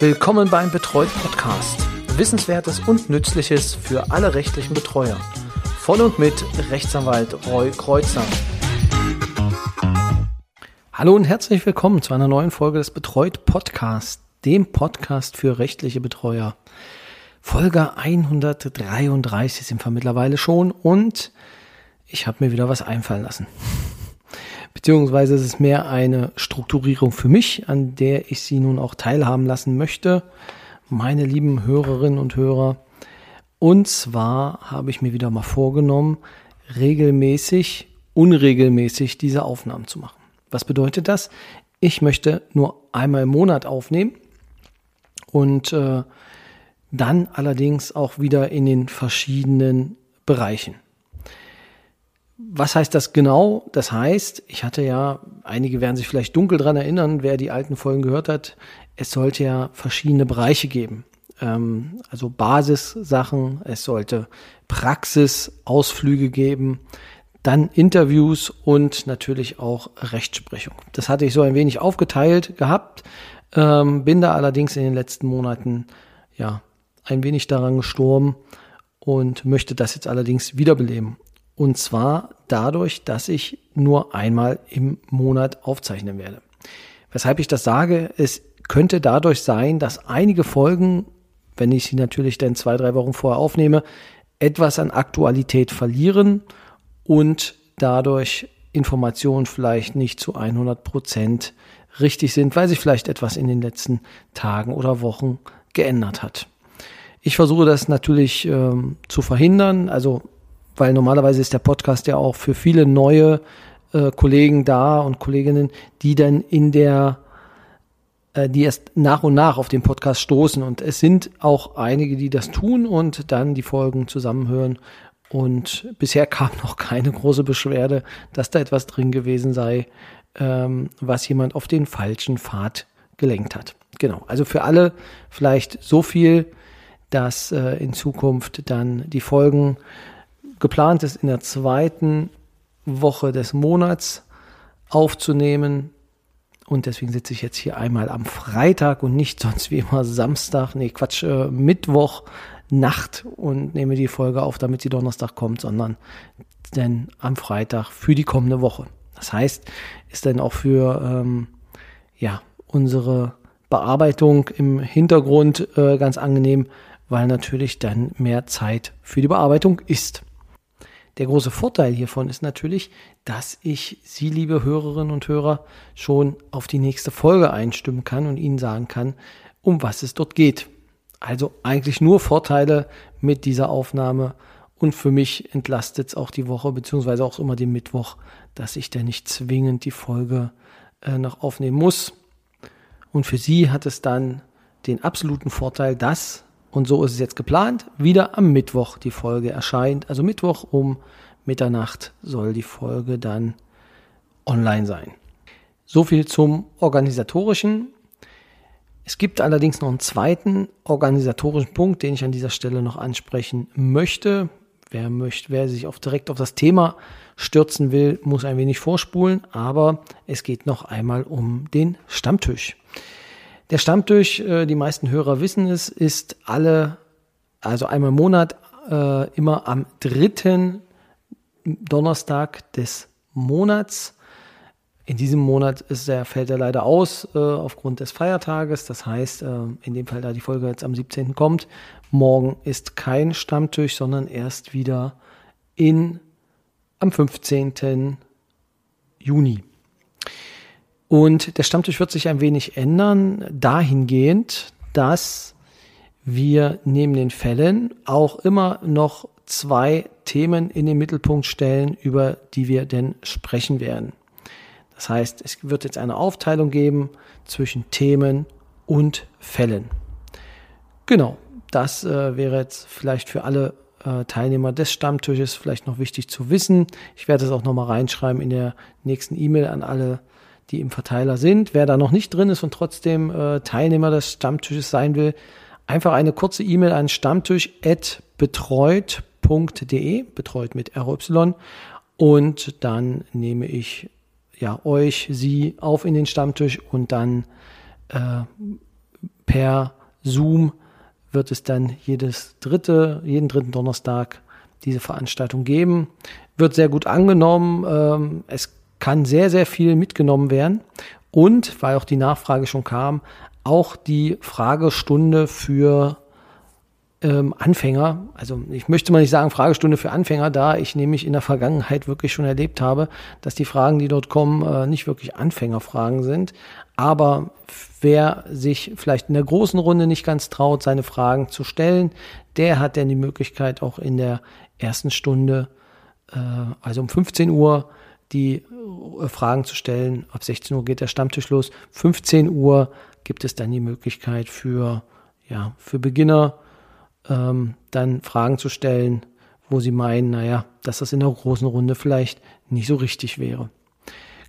Willkommen beim Betreut Podcast. Wissenswertes und Nützliches für alle rechtlichen Betreuer. Von und mit Rechtsanwalt Roy Kreuzer. Hallo und herzlich willkommen zu einer neuen Folge des Betreut Podcast, dem Podcast für rechtliche Betreuer. Folge 133 sind wir mittlerweile schon und ich habe mir wieder was einfallen lassen. Beziehungsweise ist es mehr eine Strukturierung für mich, an der ich Sie nun auch teilhaben lassen möchte, meine lieben Hörerinnen und Hörer. Und zwar habe ich mir wieder mal vorgenommen, regelmäßig, unregelmäßig diese Aufnahmen zu machen. Was bedeutet das? Ich möchte nur einmal im Monat aufnehmen und äh, dann allerdings auch wieder in den verschiedenen Bereichen. Was heißt das genau? Das heißt, ich hatte ja, einige werden sich vielleicht dunkel dran erinnern, wer die alten Folgen gehört hat, es sollte ja verschiedene Bereiche geben. Ähm, also Basissachen, es sollte Praxisausflüge geben, dann Interviews und natürlich auch Rechtsprechung. Das hatte ich so ein wenig aufgeteilt gehabt, ähm, bin da allerdings in den letzten Monaten ja ein wenig daran gestorben und möchte das jetzt allerdings wiederbeleben. Und zwar dadurch, dass ich nur einmal im Monat aufzeichnen werde. Weshalb ich das sage, es könnte dadurch sein, dass einige Folgen, wenn ich sie natürlich dann zwei, drei Wochen vorher aufnehme, etwas an Aktualität verlieren und dadurch Informationen vielleicht nicht zu 100 Prozent richtig sind, weil sich vielleicht etwas in den letzten Tagen oder Wochen geändert hat. Ich versuche das natürlich ähm, zu verhindern. Also weil normalerweise ist der Podcast ja auch für viele neue äh, Kollegen da und Kolleginnen, die dann in der, äh, die erst nach und nach auf den Podcast stoßen. Und es sind auch einige, die das tun und dann die Folgen zusammenhören. Und bisher kam noch keine große Beschwerde, dass da etwas drin gewesen sei, ähm, was jemand auf den falschen Pfad gelenkt hat. Genau. Also für alle vielleicht so viel, dass äh, in Zukunft dann die Folgen geplant ist, in der zweiten Woche des Monats aufzunehmen. Und deswegen sitze ich jetzt hier einmal am Freitag und nicht sonst wie immer Samstag, nee, Quatsch, äh, Mittwoch Nacht und nehme die Folge auf, damit sie Donnerstag kommt, sondern denn am Freitag für die kommende Woche. Das heißt, ist dann auch für ähm, ja, unsere Bearbeitung im Hintergrund äh, ganz angenehm, weil natürlich dann mehr Zeit für die Bearbeitung ist. Der große Vorteil hiervon ist natürlich, dass ich Sie, liebe Hörerinnen und Hörer, schon auf die nächste Folge einstimmen kann und Ihnen sagen kann, um was es dort geht. Also eigentlich nur Vorteile mit dieser Aufnahme und für mich entlastet es auch die Woche, beziehungsweise auch immer den Mittwoch, dass ich da nicht zwingend die Folge äh, noch aufnehmen muss. Und für Sie hat es dann den absoluten Vorteil, dass und so ist es jetzt geplant. Wieder am Mittwoch die Folge erscheint. Also Mittwoch um Mitternacht soll die Folge dann online sein. So viel zum organisatorischen. Es gibt allerdings noch einen zweiten organisatorischen Punkt, den ich an dieser Stelle noch ansprechen möchte. Wer möchte, wer sich auf, direkt auf das Thema stürzen will, muss ein wenig vorspulen, aber es geht noch einmal um den Stammtisch. Der Stammtisch, äh, die meisten Hörer wissen es, ist alle, also einmal im Monat, äh, immer am dritten Donnerstag des Monats. In diesem Monat ist der, fällt er leider aus äh, aufgrund des Feiertages. Das heißt, äh, in dem Fall, da die Folge jetzt am 17. kommt, morgen ist kein Stammtisch, sondern erst wieder in, am 15. Juni. Und der Stammtisch wird sich ein wenig ändern, dahingehend, dass wir neben den Fällen auch immer noch zwei Themen in den Mittelpunkt stellen, über die wir denn sprechen werden. Das heißt, es wird jetzt eine Aufteilung geben zwischen Themen und Fällen. Genau, das äh, wäre jetzt vielleicht für alle äh, Teilnehmer des Stammtisches vielleicht noch wichtig zu wissen. Ich werde es auch nochmal reinschreiben in der nächsten E-Mail an alle die im Verteiler sind. Wer da noch nicht drin ist und trotzdem äh, Teilnehmer des Stammtisches sein will, einfach eine kurze E-Mail an stammtisch.betreut.de, betreut mit RY, und dann nehme ich ja euch, sie auf in den Stammtisch und dann äh, per Zoom wird es dann jedes dritte, jeden dritten Donnerstag diese Veranstaltung geben. Wird sehr gut angenommen. Ähm, es kann sehr, sehr viel mitgenommen werden. Und, weil auch die Nachfrage schon kam, auch die Fragestunde für ähm, Anfänger, also ich möchte mal nicht sagen Fragestunde für Anfänger, da ich nämlich in der Vergangenheit wirklich schon erlebt habe, dass die Fragen, die dort kommen, äh, nicht wirklich Anfängerfragen sind. Aber wer sich vielleicht in der großen Runde nicht ganz traut, seine Fragen zu stellen, der hat dann die Möglichkeit auch in der ersten Stunde, äh, also um 15 Uhr, die äh, Fragen zu stellen. Ab 16 Uhr geht der Stammtisch los. 15 Uhr gibt es dann die Möglichkeit für, ja, für Beginner ähm, dann Fragen zu stellen, wo sie meinen, naja, dass das in der großen Runde vielleicht nicht so richtig wäre.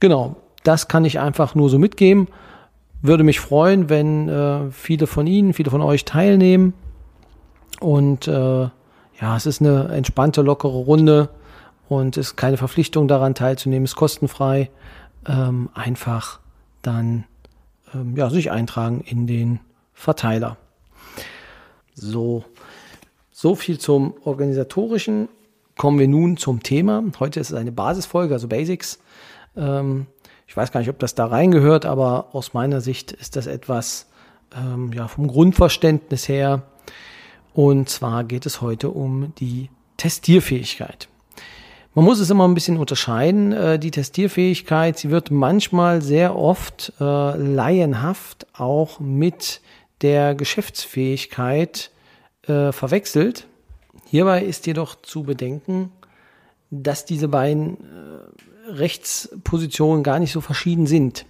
Genau, das kann ich einfach nur so mitgeben. Würde mich freuen, wenn äh, viele von Ihnen, viele von euch teilnehmen. Und äh, ja, es ist eine entspannte, lockere Runde und es ist keine Verpflichtung daran teilzunehmen, ist kostenfrei. Ähm, einfach dann ähm, ja, sich eintragen in den Verteiler. So, so viel zum organisatorischen. Kommen wir nun zum Thema. Heute ist es eine Basisfolge, also Basics. Ähm, ich weiß gar nicht, ob das da reingehört, aber aus meiner Sicht ist das etwas ähm, ja, vom Grundverständnis her. Und zwar geht es heute um die Testierfähigkeit. Man muss es immer ein bisschen unterscheiden. Äh, die Testierfähigkeit, sie wird manchmal sehr oft äh, laienhaft auch mit der Geschäftsfähigkeit äh, verwechselt. Hierbei ist jedoch zu bedenken, dass diese beiden äh, Rechtspositionen gar nicht so verschieden sind.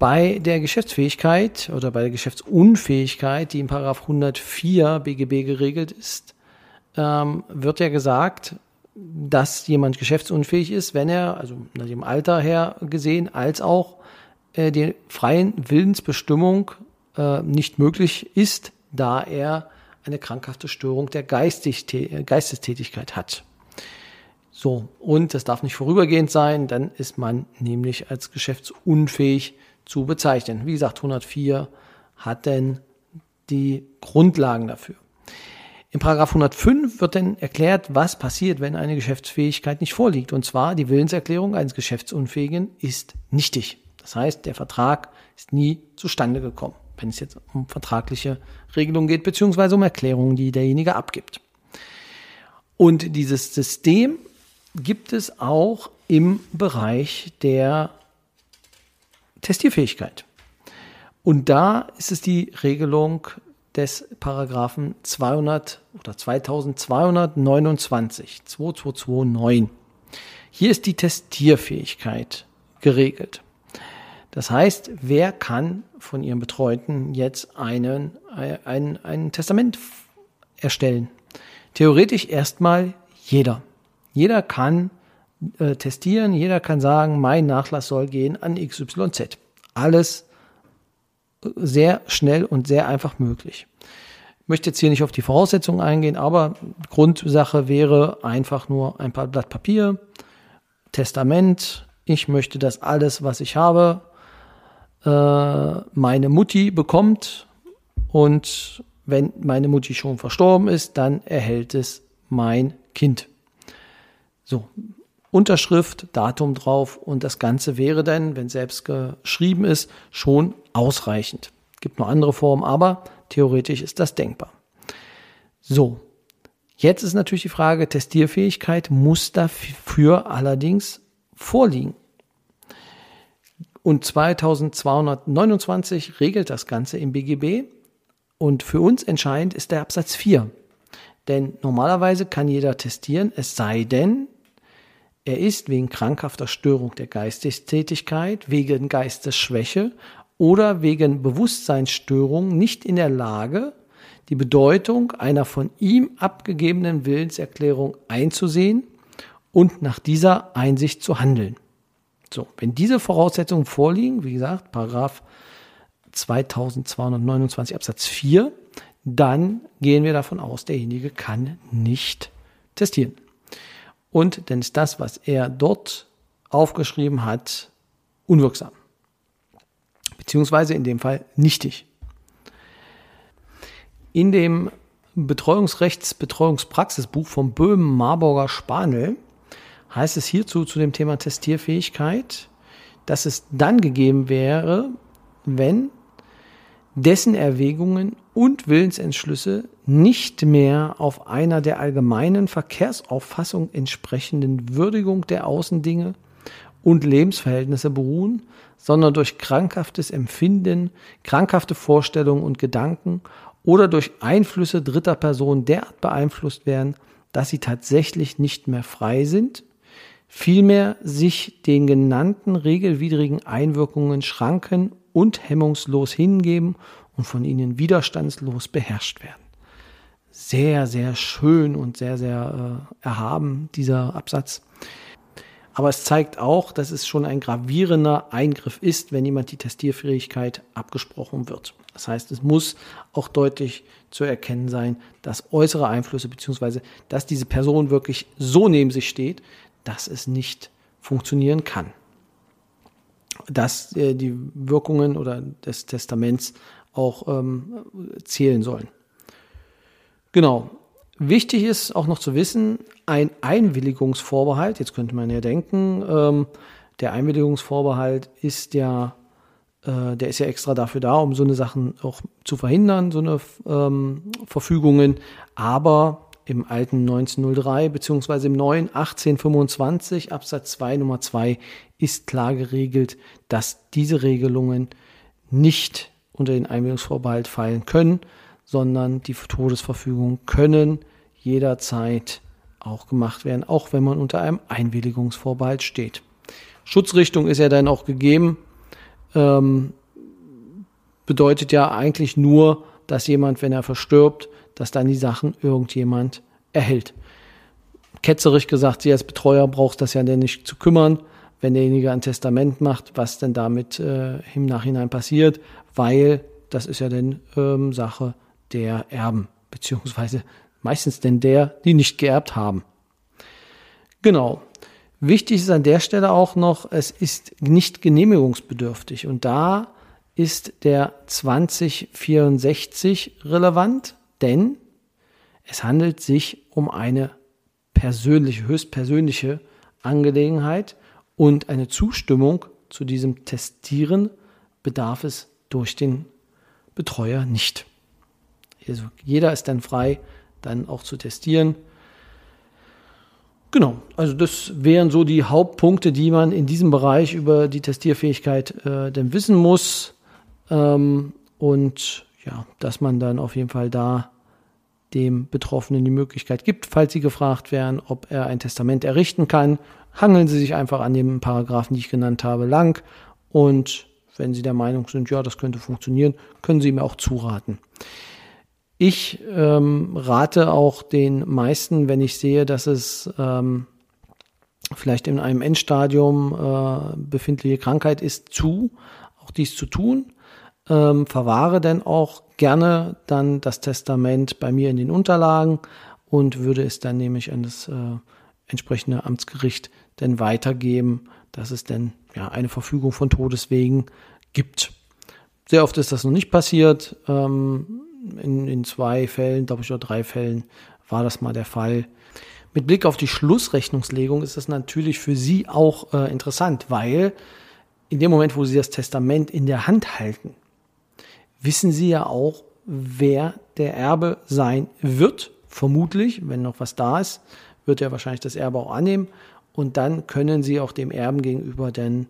Bei der Geschäftsfähigkeit oder bei der Geschäftsunfähigkeit, die in Paragraph 104 BGB geregelt ist, ähm, wird ja gesagt, dass jemand geschäftsunfähig ist, wenn er, also nach dem Alter her gesehen, als auch äh, die freien Willensbestimmung äh, nicht möglich ist, da er eine krankhafte Störung der Geistestätigkeit hat. So, und das darf nicht vorübergehend sein, dann ist man nämlich als geschäftsunfähig zu bezeichnen. Wie gesagt, 104 hat denn die Grundlagen dafür. In Paragraph 105 wird dann erklärt, was passiert, wenn eine Geschäftsfähigkeit nicht vorliegt. Und zwar die Willenserklärung eines Geschäftsunfähigen ist nichtig. Das heißt, der Vertrag ist nie zustande gekommen wenn es jetzt um vertragliche Regelungen geht, beziehungsweise um Erklärungen, die derjenige abgibt. Und dieses System gibt es auch im Bereich der Testierfähigkeit. Und da ist es die Regelung des Paragraphen 200 oder 2229, 2229. Hier ist die Testierfähigkeit geregelt. Das heißt, wer kann von ihrem Betreuten jetzt einen, ein, ein Testament erstellen? Theoretisch erstmal jeder. Jeder kann äh, testieren, jeder kann sagen, mein Nachlass soll gehen an XYZ. Alles sehr schnell und sehr einfach möglich. Ich möchte jetzt hier nicht auf die Voraussetzungen eingehen, aber Grundsache wäre einfach nur ein paar Blatt Papier, Testament. Ich möchte, dass alles, was ich habe, äh, meine Mutti bekommt und wenn meine Mutti schon verstorben ist, dann erhält es mein Kind. So, Unterschrift, Datum drauf und das Ganze wäre dann, wenn selbst geschrieben ist, schon ausreichend. Gibt noch andere Formen, aber theoretisch ist das denkbar. So, jetzt ist natürlich die Frage, Testierfähigkeit muss dafür allerdings vorliegen. Und 2229 regelt das Ganze im BGB. Und für uns entscheidend ist der Absatz 4. Denn normalerweise kann jeder testieren, es sei denn, er ist wegen krankhafter Störung der Geistestätigkeit, wegen Geistesschwäche oder wegen Bewusstseinsstörung nicht in der Lage, die Bedeutung einer von ihm abgegebenen Willenserklärung einzusehen und nach dieser Einsicht zu handeln. So, wenn diese Voraussetzungen vorliegen, wie gesagt, Paragraph 2229 Absatz 4, dann gehen wir davon aus, derjenige kann nicht testieren. Und dann ist das, was er dort aufgeschrieben hat, unwirksam. Beziehungsweise in dem Fall nichtig. In dem Betreuungsrechts-Betreuungspraxisbuch vom Böhmen Marburger Spanel heißt es hierzu zu dem Thema Testierfähigkeit, dass es dann gegeben wäre, wenn dessen Erwägungen und Willensentschlüsse nicht mehr auf einer der allgemeinen Verkehrsauffassung entsprechenden Würdigung der Außendinge und Lebensverhältnisse beruhen, sondern durch krankhaftes Empfinden, krankhafte Vorstellungen und Gedanken oder durch Einflüsse dritter Personen derart beeinflusst werden, dass sie tatsächlich nicht mehr frei sind, vielmehr sich den genannten regelwidrigen Einwirkungen schranken und hemmungslos hingeben und von ihnen widerstandslos beherrscht werden. Sehr, sehr schön und sehr, sehr äh, erhaben, dieser Absatz. Aber es zeigt auch, dass es schon ein gravierender Eingriff ist, wenn jemand die Testierfähigkeit abgesprochen wird. Das heißt, es muss auch deutlich zu erkennen sein, dass äußere Einflüsse beziehungsweise dass diese Person wirklich so neben sich steht, dass es nicht funktionieren kann. Dass äh, die Wirkungen oder des Testaments auch ähm, zählen sollen. Genau. Wichtig ist auch noch zu wissen, ein Einwilligungsvorbehalt, jetzt könnte man ja denken, ähm, der Einwilligungsvorbehalt ist ja, äh, der ist ja extra dafür da, um so eine Sachen auch zu verhindern, so eine ähm, Verfügungen. Aber im alten 1903 beziehungsweise im neuen 1825 Absatz 2 Nummer 2 ist klar geregelt, dass diese Regelungen nicht unter den Einwilligungsvorbehalt fallen können, sondern die Todesverfügung können jederzeit auch gemacht werden, auch wenn man unter einem Einwilligungsvorbehalt steht. Schutzrichtung ist ja dann auch gegeben, ähm, bedeutet ja eigentlich nur, dass jemand, wenn er verstirbt, dass dann die Sachen irgendjemand erhält. Ketzerisch gesagt, sie als Betreuer braucht das ja denn nicht zu kümmern, wenn derjenige ein Testament macht, was denn damit äh, im Nachhinein passiert, weil das ist ja dann ähm, Sache der Erben, beziehungsweise meistens denn der, die nicht geerbt haben. Genau. Wichtig ist an der Stelle auch noch, es ist nicht genehmigungsbedürftig und da ist der 2064 relevant, denn es handelt sich um eine persönliche, höchstpersönliche Angelegenheit und eine Zustimmung zu diesem Testieren bedarf es durch den Betreuer nicht. Also jeder ist dann frei, dann auch zu testieren. Genau, also das wären so die Hauptpunkte, die man in diesem Bereich über die Testierfähigkeit äh, denn wissen muss. Ähm, und ja, dass man dann auf jeden Fall da dem Betroffenen die Möglichkeit gibt, falls Sie gefragt werden, ob er ein Testament errichten kann. Hangeln Sie sich einfach an den Paragraphen, die ich genannt habe, lang. Und wenn Sie der Meinung sind, ja, das könnte funktionieren, können Sie mir auch zuraten. Ich ähm, rate auch den meisten, wenn ich sehe, dass es ähm, vielleicht in einem Endstadium äh, befindliche Krankheit ist, zu, auch dies zu tun. Ähm, verwahre denn auch gerne dann das Testament bei mir in den Unterlagen und würde es dann nämlich an das äh, entsprechende Amtsgericht dann weitergeben, dass es denn ja eine Verfügung von Todeswegen gibt. Sehr oft ist das noch nicht passiert. Ähm, in, in zwei Fällen, glaube ich, oder drei Fällen war das mal der Fall. Mit Blick auf die Schlussrechnungslegung ist das natürlich für Sie auch äh, interessant, weil in dem Moment, wo Sie das Testament in der Hand halten, wissen Sie ja auch, wer der Erbe sein wird. Vermutlich, wenn noch was da ist, wird er wahrscheinlich das Erbe auch annehmen. Und dann können Sie auch dem Erben gegenüber dann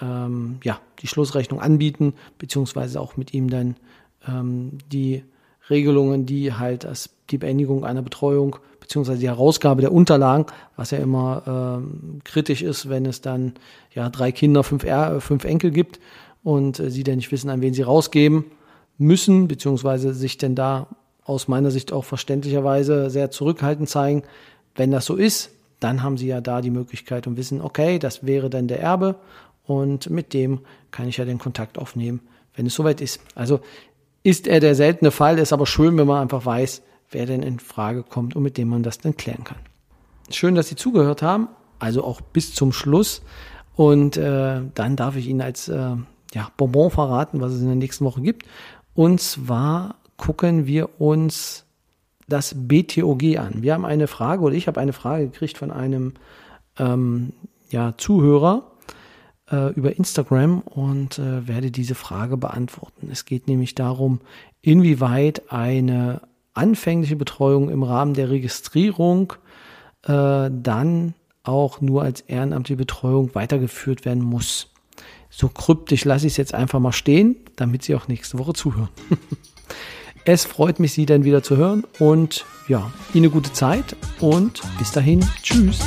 ähm, ja, die Schlussrechnung anbieten, beziehungsweise auch mit ihm dann ähm, die Regelungen, die halt als die Beendigung einer Betreuung beziehungsweise die Herausgabe der Unterlagen, was ja immer ähm, kritisch ist, wenn es dann ja drei Kinder, fünf, er fünf Enkel gibt und äh, sie dann nicht wissen, an wen sie rausgeben müssen, beziehungsweise sich denn da aus meiner Sicht auch verständlicherweise sehr zurückhaltend zeigen. Wenn das so ist, dann haben sie ja da die Möglichkeit und wissen, okay, das wäre dann der Erbe und mit dem kann ich ja den Kontakt aufnehmen, wenn es soweit ist. Also ist er der seltene Fall, ist aber schön, wenn man einfach weiß, wer denn in Frage kommt und mit dem man das dann klären kann. Schön, dass Sie zugehört haben, also auch bis zum Schluss. Und äh, dann darf ich Ihnen als äh, ja, Bonbon verraten, was es in der nächsten Woche gibt. Und zwar gucken wir uns das BTOG an. Wir haben eine Frage oder ich habe eine Frage gekriegt von einem ähm, ja, Zuhörer äh, über Instagram und äh, werde diese Frage beantworten. Es geht nämlich darum, inwieweit eine anfängliche Betreuung im Rahmen der Registrierung äh, dann auch nur als ehrenamtliche Betreuung weitergeführt werden muss. So kryptisch lasse ich es jetzt einfach mal stehen, damit Sie auch nächste Woche zuhören. es freut mich, Sie dann wieder zu hören und ja, Ihnen eine gute Zeit und bis dahin, tschüss.